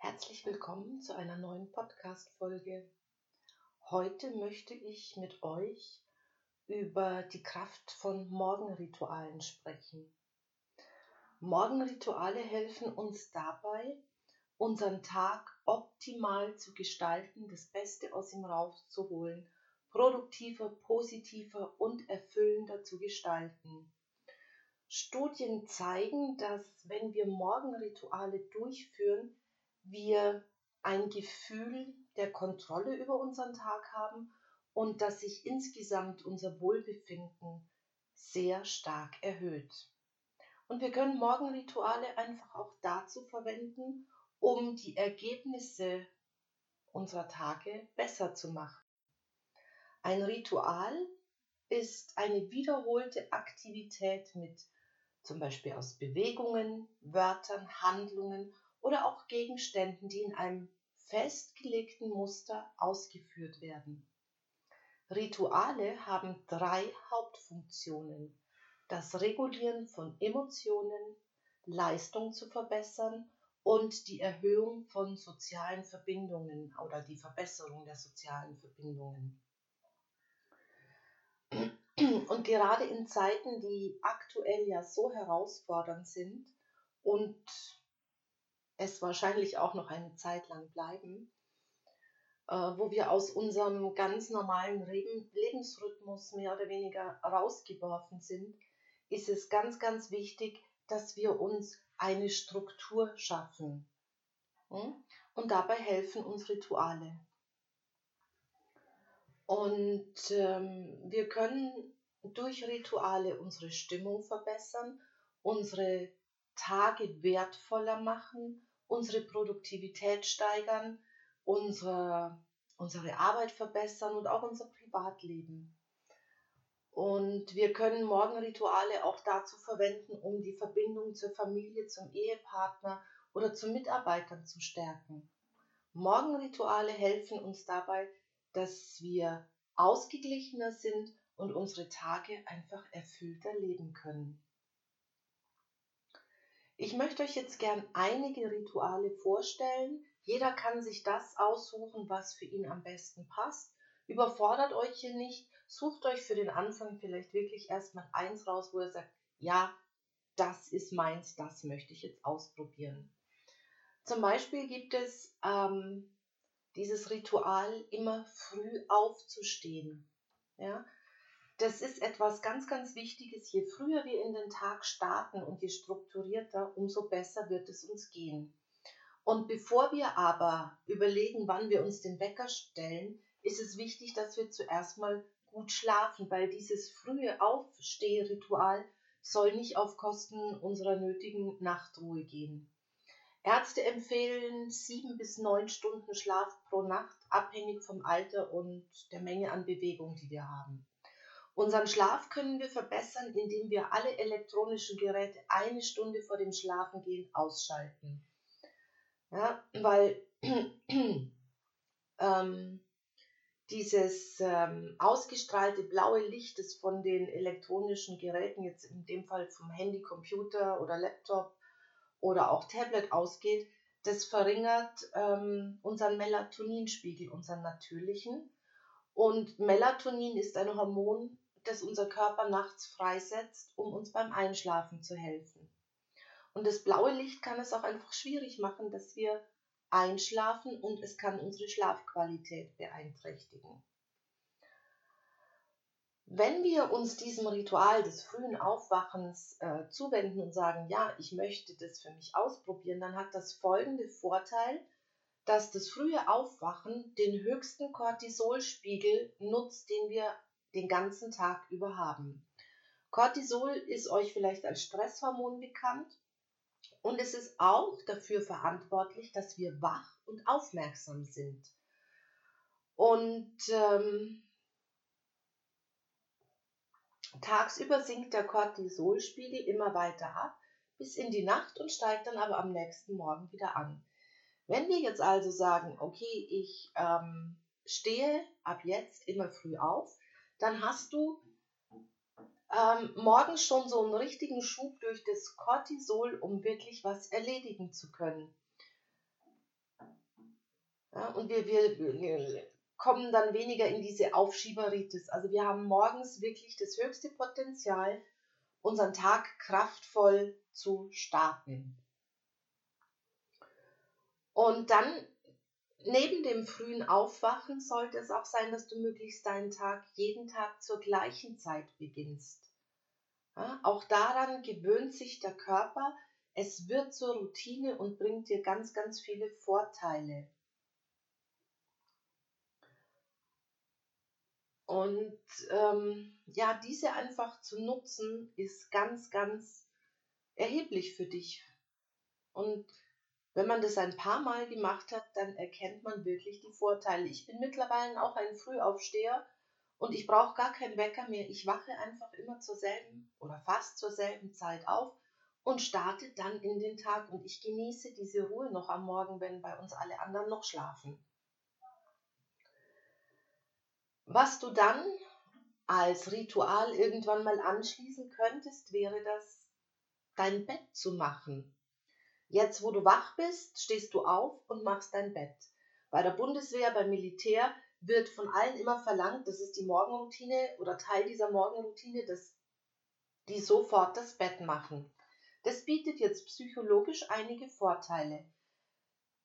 Herzlich willkommen zu einer neuen Podcast-Folge. Heute möchte ich mit euch über die Kraft von Morgenritualen sprechen. Morgenrituale helfen uns dabei, unseren Tag optimal zu gestalten, das Beste aus ihm rauszuholen, produktiver, positiver und erfüllender zu gestalten. Studien zeigen, dass wenn wir Morgenrituale durchführen, wir ein Gefühl der Kontrolle über unseren Tag haben und dass sich insgesamt unser Wohlbefinden sehr stark erhöht. Und wir können Morgenrituale einfach auch dazu verwenden, um die Ergebnisse unserer Tage besser zu machen. Ein Ritual ist eine wiederholte Aktivität mit zum Beispiel aus Bewegungen, Wörtern, Handlungen oder auch Gegenständen, die in einem festgelegten Muster ausgeführt werden. Rituale haben drei Hauptfunktionen. Das Regulieren von Emotionen, Leistung zu verbessern und die Erhöhung von sozialen Verbindungen oder die Verbesserung der sozialen Verbindungen. Und gerade in Zeiten, die aktuell ja so herausfordernd sind und es wahrscheinlich auch noch eine Zeit lang bleiben, äh, wo wir aus unserem ganz normalen Lebensrhythmus mehr oder weniger rausgeworfen sind, ist es ganz, ganz wichtig, dass wir uns eine Struktur schaffen. Hm? Und dabei helfen uns Rituale. Und ähm, wir können durch Rituale unsere Stimmung verbessern, unsere Tage wertvoller machen unsere Produktivität steigern, unsere, unsere Arbeit verbessern und auch unser Privatleben. Und wir können Morgenrituale auch dazu verwenden, um die Verbindung zur Familie, zum Ehepartner oder zu Mitarbeitern zu stärken. Morgenrituale helfen uns dabei, dass wir ausgeglichener sind und unsere Tage einfach erfüllter leben können. Ich möchte euch jetzt gern einige Rituale vorstellen. Jeder kann sich das aussuchen, was für ihn am besten passt. Überfordert euch hier nicht. Sucht euch für den Anfang vielleicht wirklich erstmal eins raus, wo ihr sagt, ja, das ist meins, das möchte ich jetzt ausprobieren. Zum Beispiel gibt es ähm, dieses Ritual, immer früh aufzustehen. Ja? Das ist etwas ganz, ganz Wichtiges. Je früher wir in den Tag starten und je strukturierter, umso besser wird es uns gehen. Und bevor wir aber überlegen, wann wir uns den Wecker stellen, ist es wichtig, dass wir zuerst mal gut schlafen, weil dieses frühe Aufstehritual soll nicht auf Kosten unserer nötigen Nachtruhe gehen. Ärzte empfehlen sieben bis neun Stunden Schlaf pro Nacht, abhängig vom Alter und der Menge an Bewegung, die wir haben. Unseren Schlaf können wir verbessern, indem wir alle elektronischen Geräte eine Stunde vor dem Schlafengehen ausschalten. Ja, weil ähm, dieses ähm, ausgestrahlte blaue Licht, das von den elektronischen Geräten, jetzt in dem Fall vom Handy, Computer oder Laptop oder auch Tablet ausgeht, das verringert ähm, unseren Melatoninspiegel, unseren natürlichen. Und Melatonin ist ein Hormon, das unser Körper nachts freisetzt, um uns beim Einschlafen zu helfen. Und das blaue Licht kann es auch einfach schwierig machen, dass wir einschlafen und es kann unsere Schlafqualität beeinträchtigen. Wenn wir uns diesem Ritual des frühen Aufwachens äh, zuwenden und sagen, ja, ich möchte das für mich ausprobieren, dann hat das folgende Vorteil, dass das frühe Aufwachen den höchsten Cortisolspiegel nutzt, den wir den ganzen Tag über haben. Cortisol ist euch vielleicht als Stresshormon bekannt und es ist auch dafür verantwortlich, dass wir wach und aufmerksam sind. Und ähm, tagsüber sinkt der Cortisolspiegel immer weiter ab bis in die Nacht und steigt dann aber am nächsten Morgen wieder an. Wenn wir jetzt also sagen, okay, ich ähm, stehe ab jetzt immer früh auf, dann hast du ähm, morgens schon so einen richtigen Schub durch das Cortisol, um wirklich was erledigen zu können. Ja, und wir, wir, wir kommen dann weniger in diese Aufschieberitis. Also wir haben morgens wirklich das höchste Potenzial, unseren Tag kraftvoll zu starten. Und dann neben dem frühen Aufwachen sollte es auch sein, dass du möglichst deinen Tag jeden Tag zur gleichen Zeit beginnst. Ja, auch daran gewöhnt sich der Körper. Es wird zur Routine und bringt dir ganz, ganz viele Vorteile. Und ähm, ja, diese einfach zu nutzen, ist ganz, ganz erheblich für dich. Und wenn man das ein paar Mal gemacht hat, dann erkennt man wirklich die Vorteile. Ich bin mittlerweile auch ein Frühaufsteher und ich brauche gar keinen Wecker mehr. Ich wache einfach immer zur selben oder fast zur selben Zeit auf und starte dann in den Tag und ich genieße diese Ruhe noch am Morgen, wenn bei uns alle anderen noch schlafen. Was du dann als Ritual irgendwann mal anschließen könntest, wäre das, dein Bett zu machen. Jetzt, wo du wach bist, stehst du auf und machst dein Bett. Bei der Bundeswehr, beim Militär wird von allen immer verlangt, das ist die Morgenroutine oder Teil dieser Morgenroutine, dass die sofort das Bett machen. Das bietet jetzt psychologisch einige Vorteile.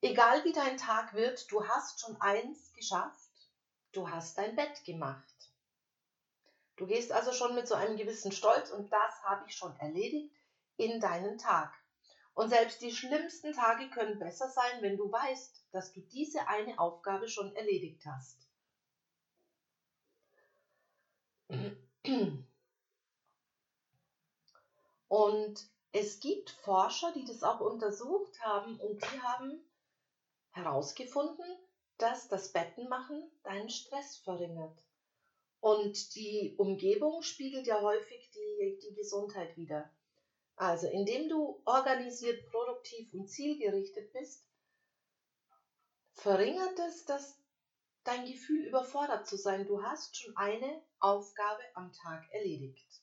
Egal wie dein Tag wird, du hast schon eins geschafft Du hast dein Bett gemacht. Du gehst also schon mit so einem gewissen Stolz und das habe ich schon erledigt in deinen Tag. Und selbst die schlimmsten Tage können besser sein, wenn du weißt, dass du diese eine Aufgabe schon erledigt hast. Und es gibt Forscher, die das auch untersucht haben und die haben herausgefunden, dass das Bettenmachen deinen Stress verringert. Und die Umgebung spiegelt ja häufig die, die Gesundheit wider. Also, indem du organisiert, produktiv und zielgerichtet bist, verringert es das, dein Gefühl, überfordert zu sein. Du hast schon eine Aufgabe am Tag erledigt.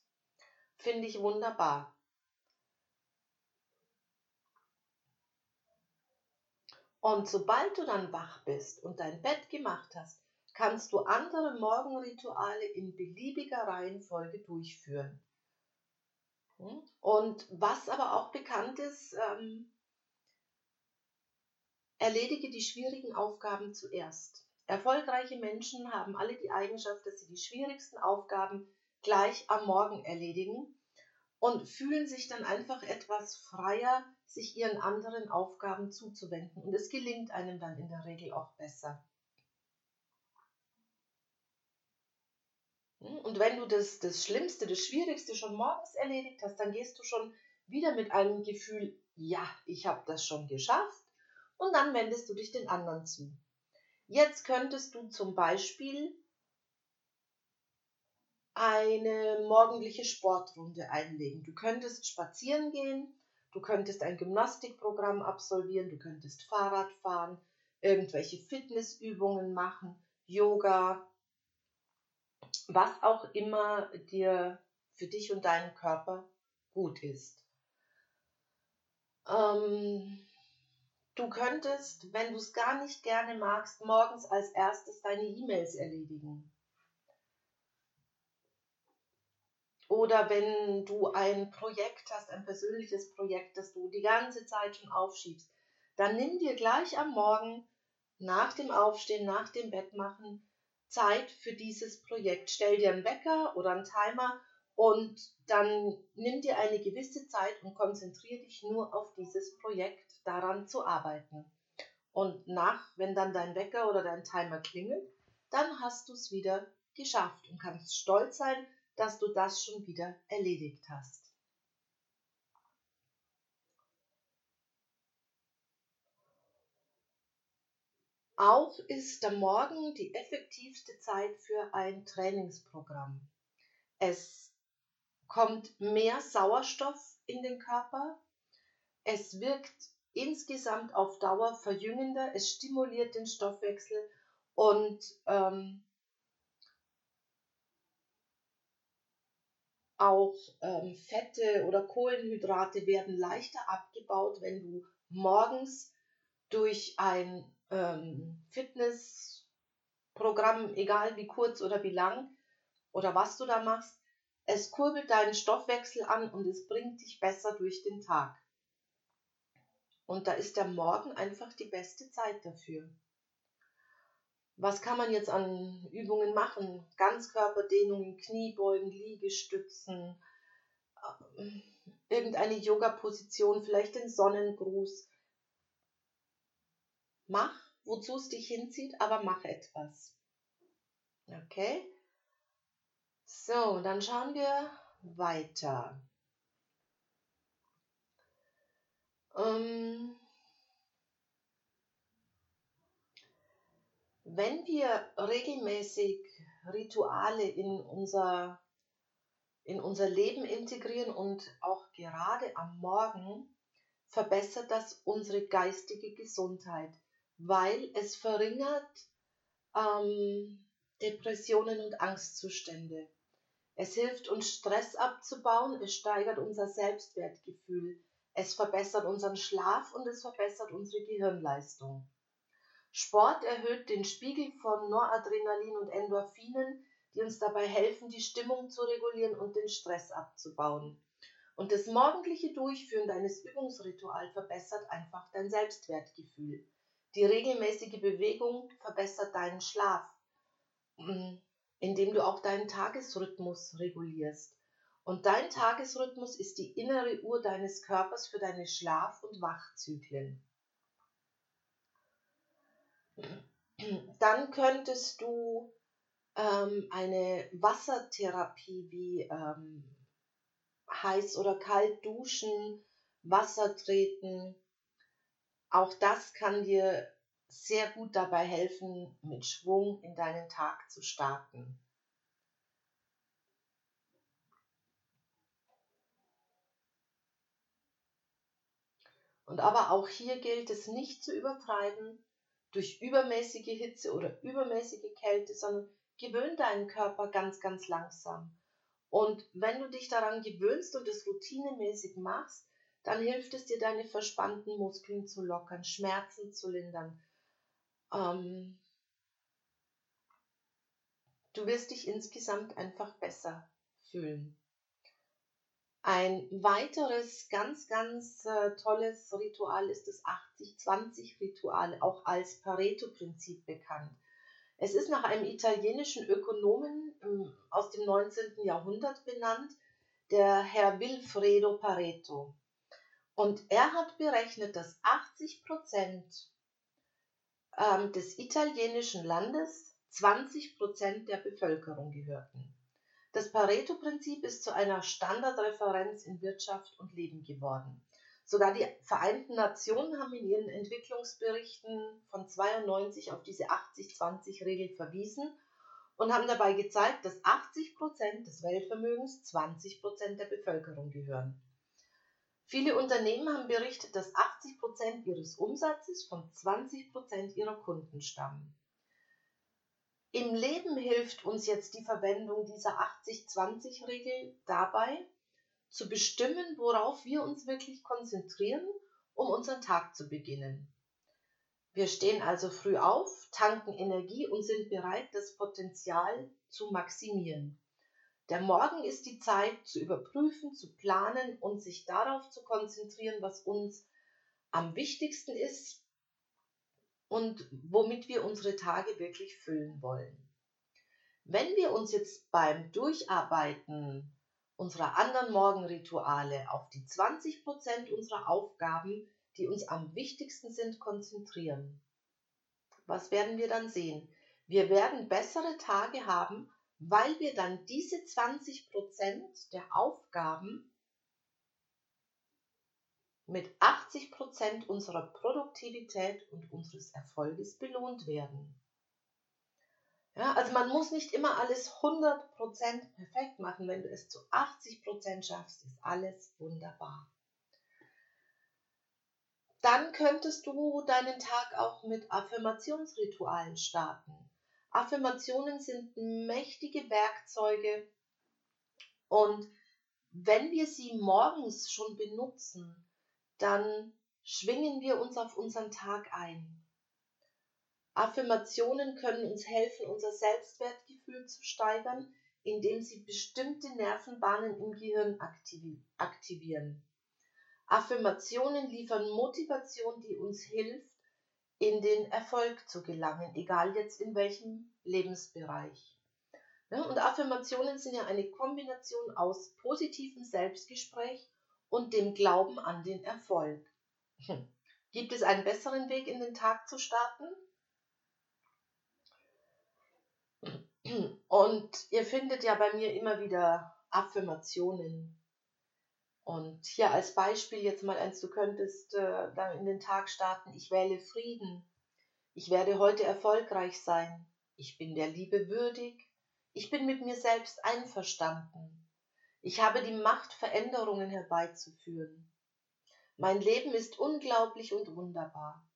Finde ich wunderbar. Und sobald du dann wach bist und dein Bett gemacht hast, kannst du andere Morgenrituale in beliebiger Reihenfolge durchführen. Und was aber auch bekannt ist, ähm, erledige die schwierigen Aufgaben zuerst. Erfolgreiche Menschen haben alle die Eigenschaft, dass sie die schwierigsten Aufgaben gleich am Morgen erledigen und fühlen sich dann einfach etwas freier, sich ihren anderen Aufgaben zuzuwenden. Und es gelingt einem dann in der Regel auch besser. Und wenn du das, das Schlimmste, das Schwierigste schon morgens erledigt hast, dann gehst du schon wieder mit einem Gefühl, ja, ich habe das schon geschafft. Und dann wendest du dich den anderen zu. Jetzt könntest du zum Beispiel eine morgendliche Sportrunde einlegen. Du könntest spazieren gehen, du könntest ein Gymnastikprogramm absolvieren, du könntest Fahrrad fahren, irgendwelche Fitnessübungen machen, Yoga, was auch immer dir für dich und deinen Körper gut ist. Ähm, du könntest, wenn du es gar nicht gerne magst, morgens als erstes deine E-Mails erledigen. Oder wenn du ein Projekt hast, ein persönliches Projekt, das du die ganze Zeit schon aufschiebst, dann nimm dir gleich am Morgen nach dem Aufstehen, nach dem Bettmachen Zeit für dieses Projekt. Stell dir einen Wecker oder einen Timer und dann nimm dir eine gewisse Zeit und konzentriere dich nur auf dieses Projekt, daran zu arbeiten. Und nach, wenn dann dein Wecker oder dein Timer klingelt, dann hast du es wieder geschafft und kannst stolz sein, dass du das schon wieder erledigt hast. Auch ist der Morgen die effektivste Zeit für ein Trainingsprogramm. Es kommt mehr Sauerstoff in den Körper. Es wirkt insgesamt auf Dauer verjüngender. Es stimuliert den Stoffwechsel und ähm, Auch ähm, Fette oder Kohlenhydrate werden leichter abgebaut, wenn du morgens durch ein ähm, Fitnessprogramm, egal wie kurz oder wie lang oder was du da machst, es kurbelt deinen Stoffwechsel an und es bringt dich besser durch den Tag. Und da ist der Morgen einfach die beste Zeit dafür. Was kann man jetzt an Übungen machen? Ganzkörperdehnungen, Kniebeugen, Liegestützen, äh, irgendeine Yoga-Position, vielleicht den Sonnengruß. Mach, wozu es dich hinzieht, aber mach etwas. Okay? So, dann schauen wir weiter. Ähm, wenn wir regelmäßig Rituale in unser, in unser Leben integrieren und auch gerade am Morgen, verbessert das unsere geistige Gesundheit, weil es verringert ähm, Depressionen und Angstzustände. Es hilft uns Stress abzubauen, es steigert unser Selbstwertgefühl, es verbessert unseren Schlaf und es verbessert unsere Gehirnleistung. Sport erhöht den Spiegel von Noradrenalin und Endorphinen, die uns dabei helfen, die Stimmung zu regulieren und den Stress abzubauen. Und das morgendliche Durchführen deines Übungsrituals verbessert einfach dein Selbstwertgefühl. Die regelmäßige Bewegung verbessert deinen Schlaf. Mm, indem du auch deinen Tagesrhythmus regulierst. Und dein Tagesrhythmus ist die innere Uhr deines Körpers für deine Schlaf- und Wachzyklen. Dann könntest du ähm, eine Wassertherapie wie ähm, heiß oder kalt duschen, Wasser treten. Auch das kann dir sehr gut dabei helfen, mit Schwung in deinen Tag zu starten. Und aber auch hier gilt es nicht zu übertreiben durch übermäßige Hitze oder übermäßige Kälte, sondern gewöhn deinen Körper ganz, ganz langsam. Und wenn du dich daran gewöhnst und es routinemäßig machst, dann hilft es dir, deine verspannten Muskeln zu lockern, Schmerzen zu lindern, ähm, du wirst dich insgesamt einfach besser fühlen. Ein weiteres ganz, ganz äh, tolles Ritual ist das 80-20-Ritual, auch als Pareto-Prinzip bekannt. Es ist nach einem italienischen Ökonomen ähm, aus dem 19. Jahrhundert benannt, der Herr Wilfredo Pareto. Und er hat berechnet, dass 80 Prozent ähm, des italienischen Landes 20 Prozent der Bevölkerung gehörten. Das Pareto-Prinzip ist zu einer Standardreferenz in Wirtschaft und Leben geworden. Sogar die Vereinten Nationen haben in ihren Entwicklungsberichten von 92 auf diese 80-20-Regel verwiesen und haben dabei gezeigt, dass 80 Prozent des Weltvermögens 20 Prozent der Bevölkerung gehören. Viele Unternehmen haben berichtet, dass 80 Prozent ihres Umsatzes von 20 Prozent ihrer Kunden stammen. Im Leben hilft uns jetzt die Verwendung dieser 80-20-Regel dabei, zu bestimmen, worauf wir uns wirklich konzentrieren, um unseren Tag zu beginnen. Wir stehen also früh auf, tanken Energie und sind bereit, das Potenzial zu maximieren. Der Morgen ist die Zeit zu überprüfen, zu planen und sich darauf zu konzentrieren, was uns am wichtigsten ist und womit wir unsere Tage wirklich füllen wollen. Wenn wir uns jetzt beim Durcharbeiten unserer anderen Morgenrituale auf die 20% unserer Aufgaben, die uns am wichtigsten sind, konzentrieren, was werden wir dann sehen? Wir werden bessere Tage haben, weil wir dann diese 20% der Aufgaben mit 80% unserer Produktivität und unseres Erfolges belohnt werden. Ja, also man muss nicht immer alles 100% perfekt machen. Wenn du es zu 80% schaffst, ist alles wunderbar. Dann könntest du deinen Tag auch mit Affirmationsritualen starten. Affirmationen sind mächtige Werkzeuge und wenn wir sie morgens schon benutzen, dann schwingen wir uns auf unseren Tag ein. Affirmationen können uns helfen, unser Selbstwertgefühl zu steigern, indem sie bestimmte Nervenbahnen im Gehirn aktivieren. Affirmationen liefern Motivation, die uns hilft, in den Erfolg zu gelangen, egal jetzt in welchem Lebensbereich. und Affirmationen sind ja eine Kombination aus positivem Selbstgespräch und dem Glauben an den Erfolg. Hm. Gibt es einen besseren Weg, in den Tag zu starten? Und ihr findet ja bei mir immer wieder Affirmationen. Und hier als Beispiel jetzt mal eins, du könntest äh, dann in den Tag starten, ich wähle Frieden, ich werde heute erfolgreich sein, ich bin der Liebe würdig, ich bin mit mir selbst einverstanden, ich habe die Macht, Veränderungen herbeizuführen. Mein Leben ist unglaublich und wunderbar.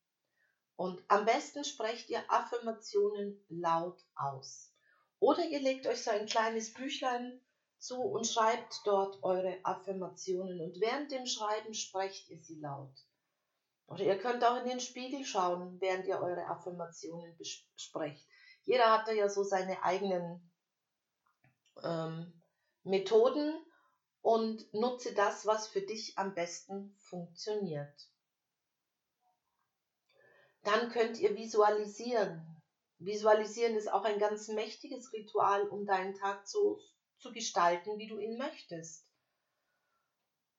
Und am besten sprecht ihr Affirmationen laut aus. Oder ihr legt euch so ein kleines Büchlein zu und schreibt dort eure Affirmationen. Und während dem Schreiben sprecht ihr sie laut. Oder ihr könnt auch in den Spiegel schauen, während ihr eure Affirmationen besprecht. Jeder hat da ja so seine eigenen ähm, Methoden und nutze das, was für dich am besten funktioniert. Dann könnt ihr visualisieren. Visualisieren ist auch ein ganz mächtiges Ritual, um deinen Tag so zu gestalten, wie du ihn möchtest.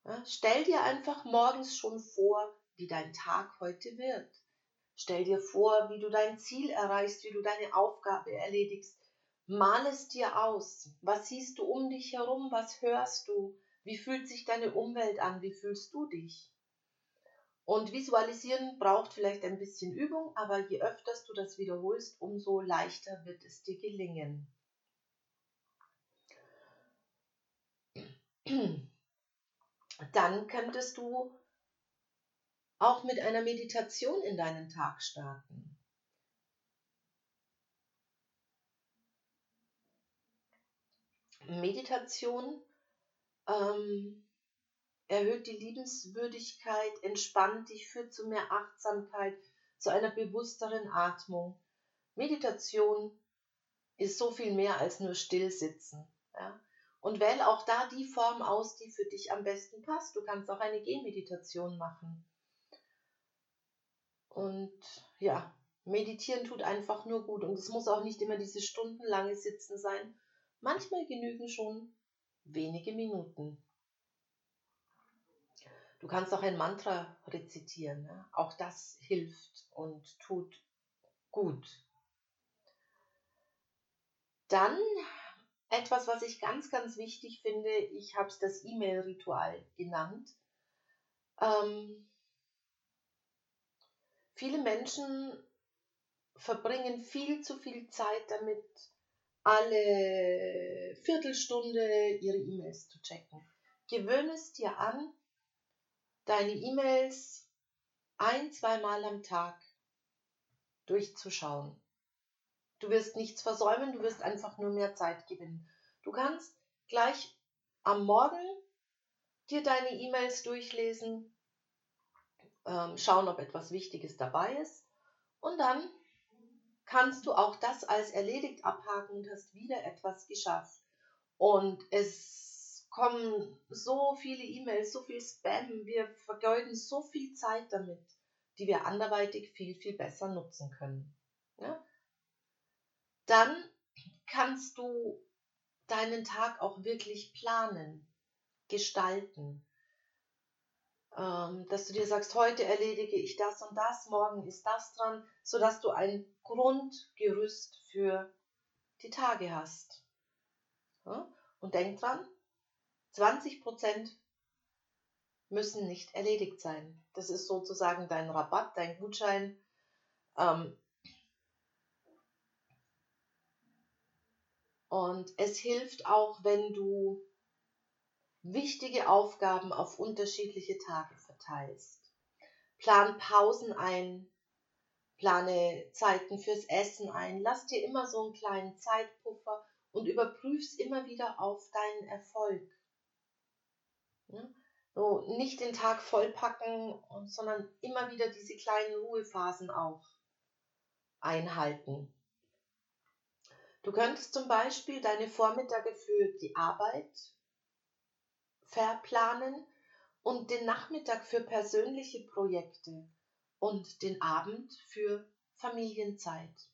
Ja, stell dir einfach morgens schon vor, wie dein Tag heute wird. Stell dir vor, wie du dein Ziel erreichst, wie du deine Aufgabe erledigst. Mal es dir aus. Was siehst du um dich herum? Was hörst du? Wie fühlt sich deine Umwelt an? Wie fühlst du dich? Und visualisieren braucht vielleicht ein bisschen Übung, aber je öfter du das wiederholst, umso leichter wird es dir gelingen. Dann könntest du auch mit einer Meditation in deinen Tag starten. Meditation ähm, erhöht die Liebenswürdigkeit, entspannt dich, führt zu mehr Achtsamkeit, zu einer bewussteren Atmung. Meditation ist so viel mehr als nur Stillsitzen. Ja? Und wähle auch da die Form aus, die für dich am besten passt. Du kannst auch eine Gehmeditation machen. Und ja, meditieren tut einfach nur gut. Und es muss auch nicht immer dieses stundenlange Sitzen sein. Manchmal genügen schon wenige Minuten. Du kannst auch ein Mantra rezitieren. Ne? Auch das hilft und tut gut. Dann etwas, was ich ganz, ganz wichtig finde, ich habe es das E-Mail-Ritual genannt. Ähm, viele Menschen verbringen viel zu viel Zeit damit, alle Viertelstunde ihre E-Mails zu checken. Gewöhne es dir an, deine E-Mails ein, zweimal am Tag durchzuschauen. Du wirst nichts versäumen, du wirst einfach nur mehr Zeit gewinnen. Du kannst gleich am Morgen dir deine E-Mails durchlesen, ähm, schauen, ob etwas Wichtiges dabei ist und dann kannst du auch das als erledigt abhaken und hast wieder etwas geschafft. Und es kommen so viele E-Mails, so viel Spam, wir vergeuden so viel Zeit damit, die wir anderweitig viel, viel besser nutzen können. Ja? Dann kannst du deinen Tag auch wirklich planen, gestalten ähm, dass du dir sagst, heute erledige ich das und das, morgen ist das dran, sodass du ein Grundgerüst für die Tage hast. Und denk dran, 20% müssen nicht erledigt sein. Das ist sozusagen dein Rabatt, dein Gutschein. Ähm, und es hilft auch, wenn du wichtige Aufgaben auf unterschiedliche Tage verteilst. Plan Pausen ein, plane Zeiten fürs Essen ein, lass dir immer so einen kleinen Zeitpuffer und überprüf's immer wieder auf deinen Erfolg. So, nicht den Tag vollpacken, sondern immer wieder diese kleinen Ruhephasen auch einhalten. Du könntest zum Beispiel deine Vormittage für die Arbeit verplanen und den Nachmittag für persönliche Projekte und den Abend für Familienzeit.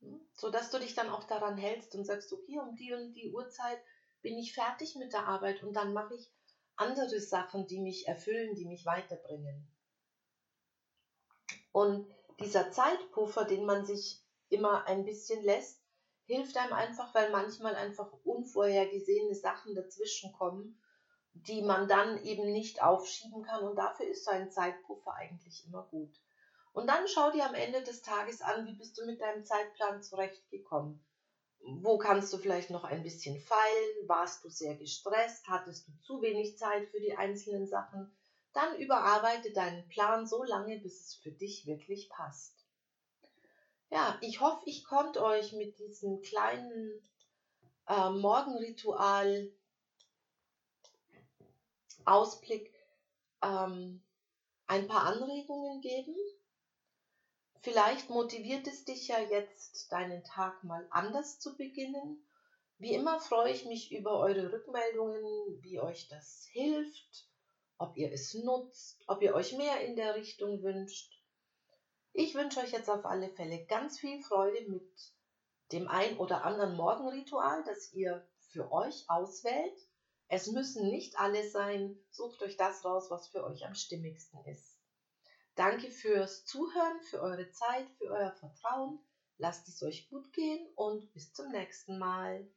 Hm? So dass du dich dann auch daran hältst und sagst, okay, um die und die Uhrzeit bin ich fertig mit der Arbeit und dann mache ich andere Sachen, die mich erfüllen, die mich weiterbringen. Und dieser Zeitpuffer, den man sich immer ein bisschen lässt, hilft einem einfach, weil manchmal einfach unvorhergesehene Sachen dazwischen kommen, die man dann eben nicht aufschieben kann. Und dafür ist so ein Zeitpuffer eigentlich immer gut. Und dann schau dir am Ende des Tages an, wie bist du mit deinem Zeitplan zurechtgekommen. Wo kannst du vielleicht noch ein bisschen feilen? Warst du sehr gestresst? Hattest du zu wenig Zeit für die einzelnen Sachen? Dann überarbeite deinen Plan so lange, bis es für dich wirklich passt. Ja, ich hoffe, ich konnte euch mit diesem kleinen äh, Morgenritual Ausblick ähm, ein paar Anregungen geben. Vielleicht motiviert es dich ja jetzt, deinen Tag mal anders zu beginnen. Wie immer freue ich mich über eure Rückmeldungen, wie euch das hilft, ob ihr es nutzt, ob ihr euch mehr in der Richtung wünscht. Ich wünsche euch jetzt auf alle Fälle ganz viel Freude mit dem ein oder anderen Morgenritual, das ihr für euch auswählt. Es müssen nicht alle sein. Sucht euch das raus, was für euch am stimmigsten ist. Danke fürs Zuhören, für eure Zeit, für euer Vertrauen. Lasst es euch gut gehen und bis zum nächsten Mal.